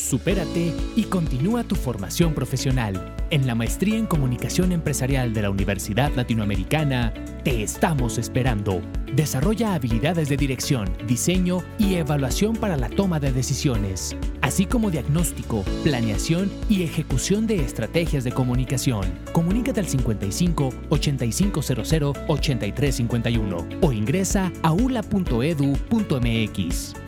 Supérate y continúa tu formación profesional. En la Maestría en Comunicación Empresarial de la Universidad Latinoamericana, te estamos esperando. Desarrolla habilidades de dirección, diseño y evaluación para la toma de decisiones, así como diagnóstico, planeación y ejecución de estrategias de comunicación. Comunícate al 55 8500 8351 o ingresa a ula.edu.mx.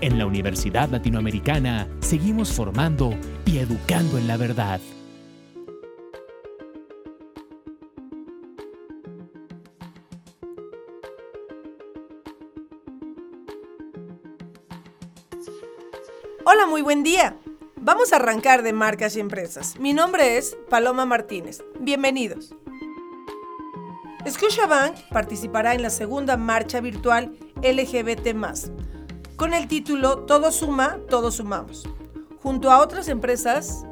En la Universidad Latinoamericana seguimos formando y educando en la verdad. Hola, muy buen día. Vamos a arrancar de marcas y empresas. Mi nombre es Paloma Martínez. Bienvenidos. Scotiabank participará en la segunda marcha virtual LGBT+, con el título Todo suma, todos sumamos, junto a otras empresas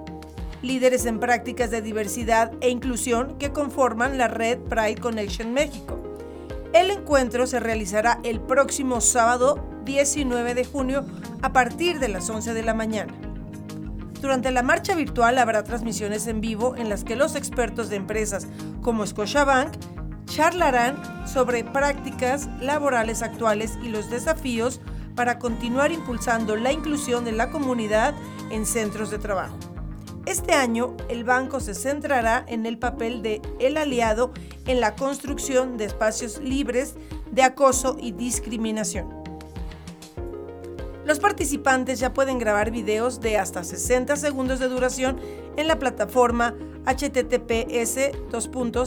líderes en prácticas de diversidad e inclusión que conforman la red Pride Connection México. El encuentro se realizará el próximo sábado 19 de junio a partir de las 11 de la mañana. Durante la marcha virtual habrá transmisiones en vivo en las que los expertos de empresas como Scotiabank charlarán sobre prácticas laborales actuales y los desafíos para continuar impulsando la inclusión de la comunidad en centros de trabajo. Este año, el banco se centrará en el papel de el aliado en la construcción de espacios libres de acoso y discriminación. Los participantes ya pueden grabar videos de hasta 60 segundos de duración en la plataforma https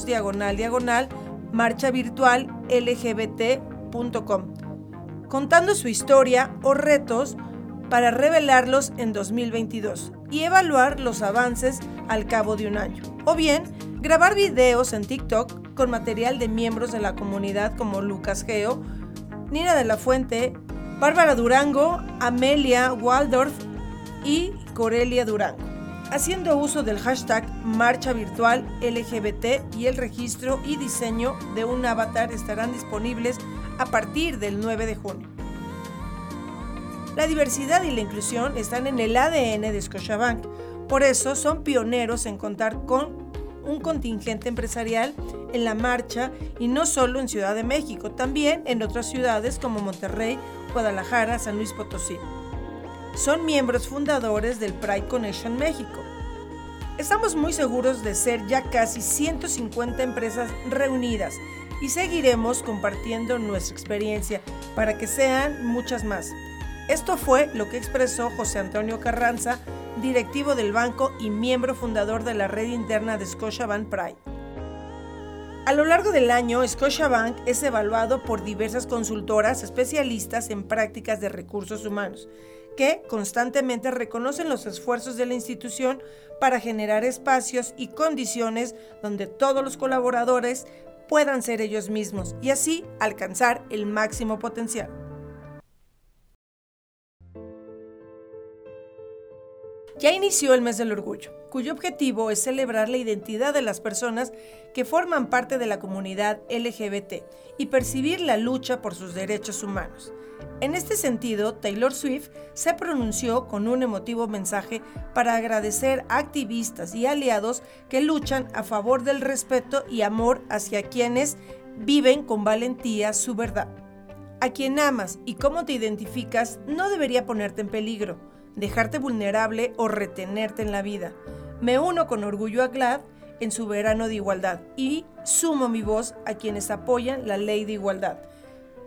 diagonal diagonal marcha virtual lgbt.com, contando su historia o retos para revelarlos en 2022 y evaluar los avances al cabo de un año. O bien, grabar videos en TikTok con material de miembros de la comunidad como Lucas Geo, Nina de la Fuente, Bárbara Durango, Amelia Waldorf y Corelia Durango, haciendo uso del hashtag Marcha Virtual LGBT y el registro y diseño de un avatar estarán disponibles a partir del 9 de junio. La diversidad y la inclusión están en el ADN de Scotiabank, por eso son pioneros en contar con un contingente empresarial en la marcha y no solo en Ciudad de México, también en otras ciudades como Monterrey, Guadalajara, San Luis Potosí. Son miembros fundadores del Pride Connection México. Estamos muy seguros de ser ya casi 150 empresas reunidas y seguiremos compartiendo nuestra experiencia para que sean muchas más. Esto fue lo que expresó José Antonio Carranza, directivo del banco y miembro fundador de la red interna de Scotiabank Pride. A lo largo del año, Scotiabank es evaluado por diversas consultoras especialistas en prácticas de recursos humanos, que constantemente reconocen los esfuerzos de la institución para generar espacios y condiciones donde todos los colaboradores puedan ser ellos mismos y así alcanzar el máximo potencial. Ya inició el mes del orgullo, cuyo objetivo es celebrar la identidad de las personas que forman parte de la comunidad LGBT y percibir la lucha por sus derechos humanos. En este sentido, Taylor Swift se pronunció con un emotivo mensaje para agradecer a activistas y aliados que luchan a favor del respeto y amor hacia quienes viven con valentía su verdad. A quien amas y cómo te identificas no debería ponerte en peligro dejarte vulnerable o retenerte en la vida. Me uno con orgullo a GLAD en su verano de igualdad y sumo mi voz a quienes apoyan la ley de igualdad.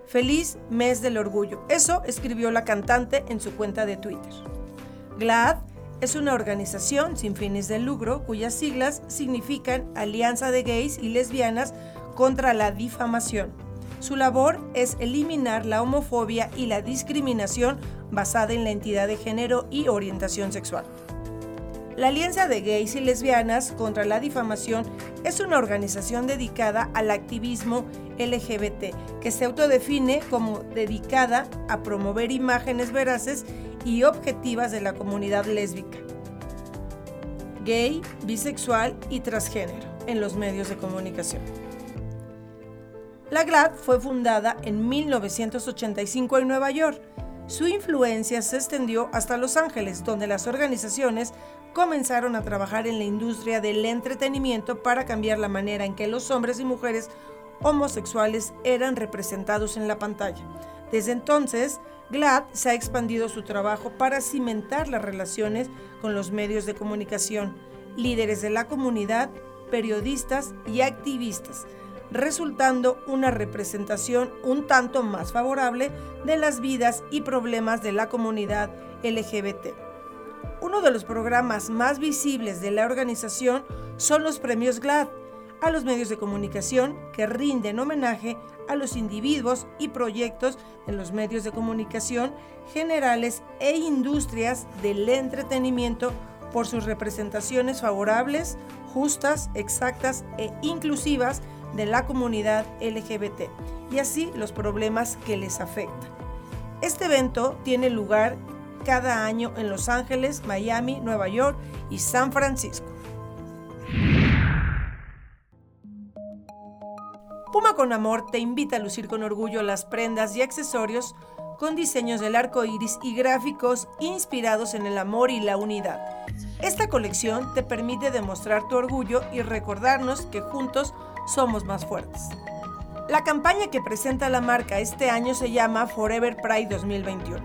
Feliz mes del orgullo. Eso escribió la cantante en su cuenta de Twitter. GLAD es una organización sin fines de lucro cuyas siglas significan Alianza de Gays y Lesbianas contra la Difamación. Su labor es eliminar la homofobia y la discriminación basada en la entidad de género y orientación sexual. La Alianza de Gays y Lesbianas contra la Difamación es una organización dedicada al activismo LGBT que se autodefine como dedicada a promover imágenes veraces y objetivas de la comunidad lésbica, gay, bisexual y transgénero en los medios de comunicación. La GLAD fue fundada en 1985 en Nueva York. Su influencia se extendió hasta Los Ángeles, donde las organizaciones comenzaron a trabajar en la industria del entretenimiento para cambiar la manera en que los hombres y mujeres homosexuales eran representados en la pantalla. Desde entonces, GLAD se ha expandido su trabajo para cimentar las relaciones con los medios de comunicación, líderes de la comunidad, periodistas y activistas, resultando una representación un tanto más favorable de las vidas y problemas de la comunidad LGBT. Uno de los programas más visibles de la organización son los premios GLAD, a los medios de comunicación que rinden homenaje a los individuos y proyectos de los medios de comunicación generales e industrias del entretenimiento por sus representaciones favorables, justas, exactas e inclusivas de la comunidad LGBT y así los problemas que les afectan. Este evento tiene lugar cada año en Los Ángeles, Miami, Nueva York y San Francisco. Puma con Amor te invita a lucir con orgullo las prendas y accesorios con diseños del arco iris y gráficos inspirados en el amor y la unidad. Esta colección te permite demostrar tu orgullo y recordarnos que juntos somos más fuertes. La campaña que presenta la marca este año se llama Forever Pride 2021.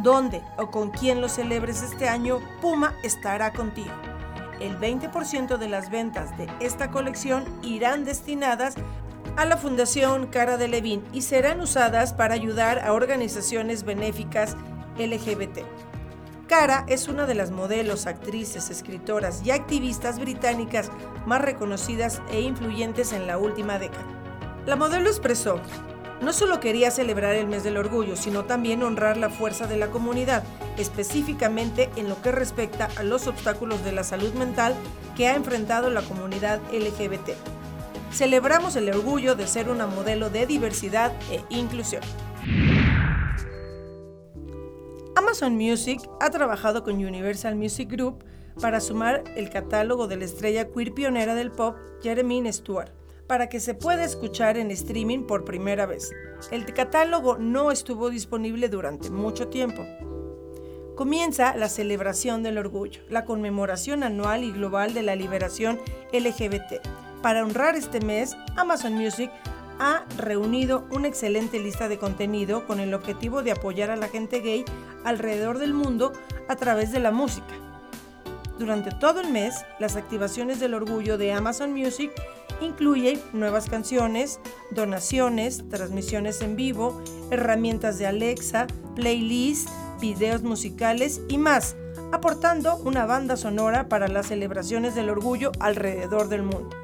Dónde o con quién lo celebres este año, Puma estará contigo. El 20% de las ventas de esta colección irán destinadas a la Fundación Cara de Levin y serán usadas para ayudar a organizaciones benéficas LGBT. Cara es una de las modelos, actrices, escritoras y activistas británicas más reconocidas e influyentes en la última década. La modelo expresó, no solo quería celebrar el mes del orgullo, sino también honrar la fuerza de la comunidad, específicamente en lo que respecta a los obstáculos de la salud mental que ha enfrentado la comunidad LGBT celebramos el orgullo de ser una modelo de diversidad e inclusión. Amazon Music ha trabajado con Universal Music Group para sumar el catálogo de la estrella queer pionera del pop, Jeremy Stewart, para que se pueda escuchar en streaming por primera vez. El catálogo no estuvo disponible durante mucho tiempo. Comienza la celebración del orgullo, la conmemoración anual y global de la liberación LGBT para honrar este mes, Amazon Music ha reunido una excelente lista de contenido con el objetivo de apoyar a la gente gay alrededor del mundo a través de la música. Durante todo el mes, las activaciones del orgullo de Amazon Music incluyen nuevas canciones, donaciones, transmisiones en vivo, herramientas de Alexa, playlists, videos musicales y más, aportando una banda sonora para las celebraciones del orgullo alrededor del mundo.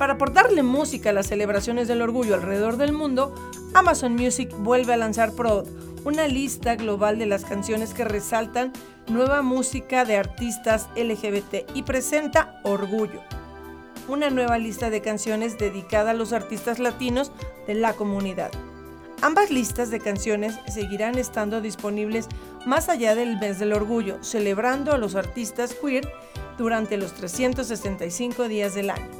Para aportarle música a las celebraciones del orgullo alrededor del mundo, Amazon Music vuelve a lanzar Prod, una lista global de las canciones que resaltan nueva música de artistas LGBT y presenta Orgullo, una nueva lista de canciones dedicada a los artistas latinos de la comunidad. Ambas listas de canciones seguirán estando disponibles más allá del mes del orgullo, celebrando a los artistas queer durante los 365 días del año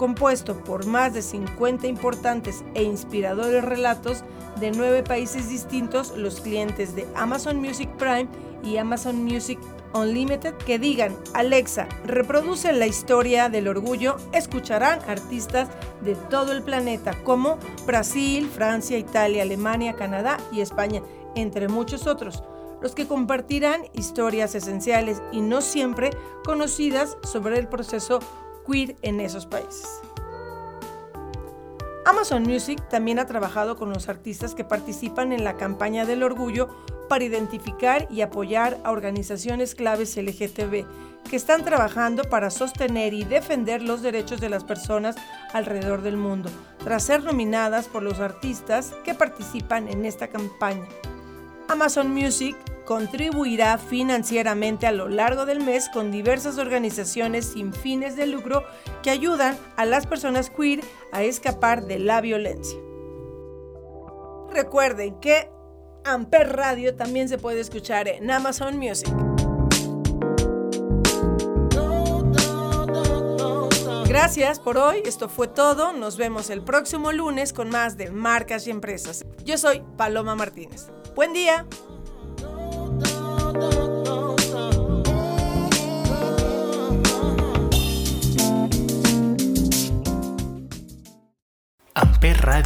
compuesto por más de 50 importantes e inspiradores relatos de nueve países distintos, los clientes de Amazon Music Prime y Amazon Music Unlimited que digan, Alexa, reproduce la historia del orgullo, escucharán artistas de todo el planeta como Brasil, Francia, Italia, Alemania, Canadá y España, entre muchos otros, los que compartirán historias esenciales y no siempre conocidas sobre el proceso en esos países. Amazon Music también ha trabajado con los artistas que participan en la campaña del orgullo para identificar y apoyar a organizaciones claves LGTB que están trabajando para sostener y defender los derechos de las personas alrededor del mundo, tras ser nominadas por los artistas que participan en esta campaña. Amazon Music contribuirá financieramente a lo largo del mes con diversas organizaciones sin fines de lucro que ayudan a las personas queer a escapar de la violencia. Recuerden que Amper Radio también se puede escuchar en Amazon Music. Gracias por hoy, esto fue todo, nos vemos el próximo lunes con más de marcas y empresas. Yo soy Paloma Martínez. Buen día.